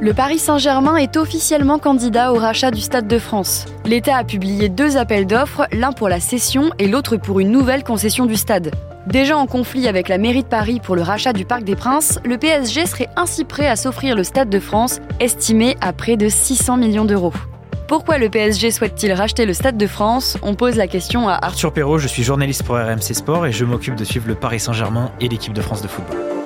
Le Paris Saint-Germain est officiellement candidat au rachat du Stade de France. L'État a publié deux appels d'offres, l'un pour la cession et l'autre pour une nouvelle concession du stade. Déjà en conflit avec la mairie de Paris pour le rachat du Parc des Princes, le PSG serait ainsi prêt à s'offrir le Stade de France, estimé à près de 600 millions d'euros. Pourquoi le PSG souhaite-t-il racheter le Stade de France? On pose la question à Arthur Perrault, je suis journaliste pour RMC Sport et je m'occupe de suivre le Paris Saint-Germain et l'équipe de France de football.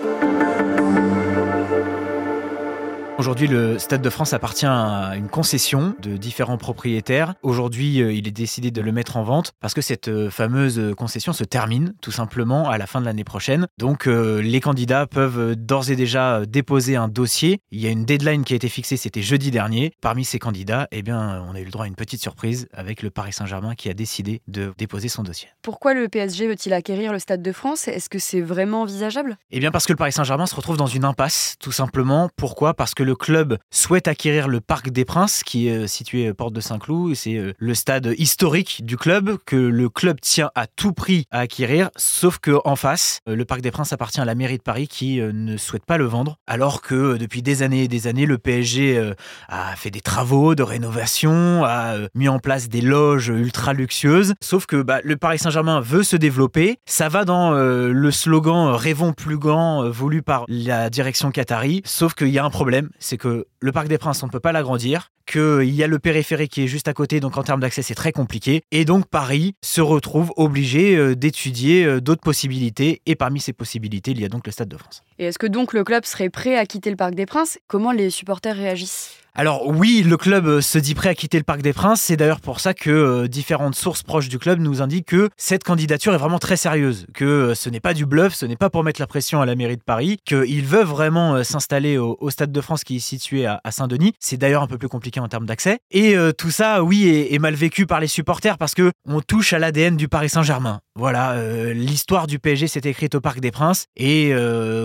Aujourd'hui, le Stade de France appartient à une concession de différents propriétaires. Aujourd'hui, euh, il est décidé de le mettre en vente parce que cette euh, fameuse concession se termine tout simplement à la fin de l'année prochaine. Donc, euh, les candidats peuvent d'ores et déjà déposer un dossier. Il y a une deadline qui a été fixée, c'était jeudi dernier. Parmi ces candidats, eh bien, on a eu le droit à une petite surprise avec le Paris Saint-Germain qui a décidé de déposer son dossier. Pourquoi le PSG veut-il acquérir le Stade de France? Est-ce que c'est vraiment envisageable? Eh bien, parce que le Paris Saint-Germain se retrouve dans une impasse, tout simplement. Pourquoi? Parce que le le club souhaite acquérir le Parc des Princes, qui est euh, situé euh, porte de Saint-Cloud. C'est euh, le stade historique du club que le club tient à tout prix à acquérir, sauf que en face, le Parc des Princes appartient à la mairie de Paris qui ne souhaite pas le vendre, alors que depuis des années et des années, le PSG a fait des travaux de rénovation, a mis en place des loges ultra luxueuses. Sauf que bah, le Paris Saint-Germain veut se développer. Ça va dans le slogan Rêvons plus grand voulu par la direction qatari. Sauf qu'il y a un problème, c'est que le Parc des Princes, on ne peut pas l'agrandir, qu'il y a le périphérique qui est juste à côté, donc en termes d'accès, c'est très compliqué. Et donc Paris se retrouve obligé euh, d'étudier euh, d'autres possibilités. Et parmi ces possibilités, il y a donc le Stade de France. Et est-ce que donc le club serait prêt à quitter le Parc des Princes? Comment les supporters réagissent? Alors oui, le club euh, se dit prêt à quitter le Parc des Princes. C'est d'ailleurs pour ça que euh, différentes sources proches du club nous indiquent que cette candidature est vraiment très sérieuse, que euh, ce n'est pas du bluff, ce n'est pas pour mettre la pression à la mairie de Paris, qu'ils veulent vraiment s'installer au, Stade de France qui est situé à, Saint-Denis. C'est d'ailleurs un peu plus compliqué en termes d'accès. Et tout ça, oui, est, mal vécu par les supporters parce que on touche à l'ADN du Paris Saint-Germain. Voilà, l'histoire du PSG s'est écrite au Parc des Princes et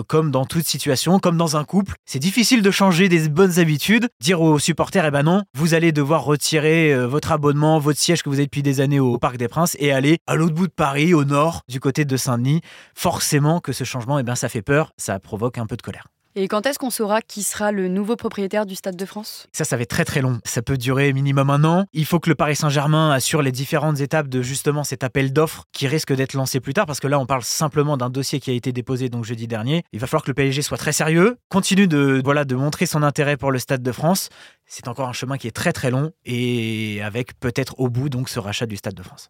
comme dans toute situation, comme dans un couple, c'est difficile de changer des bonnes habitudes. Aux supporters, eh ben non, vous allez devoir retirer euh, votre abonnement, votre siège que vous avez depuis des années au Parc des Princes et aller à l'autre bout de Paris, au nord, du côté de Saint-Denis. Forcément que ce changement, eh ben, ça fait peur, ça provoque un peu de colère. Et quand est-ce qu'on saura qui sera le nouveau propriétaire du Stade de France? Ça, ça va être très très long. Ça peut durer minimum un an. Il faut que le Paris Saint-Germain assure les différentes étapes de justement cet appel d'offres qui risque d'être lancé plus tard, parce que là, on parle simplement d'un dossier qui a été déposé donc jeudi dernier. Il va falloir que le PSG soit très sérieux, continue de voilà de montrer son intérêt pour le Stade de France. C'est encore un chemin qui est très très long et avec peut-être au bout donc ce rachat du Stade de France.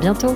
Bientôt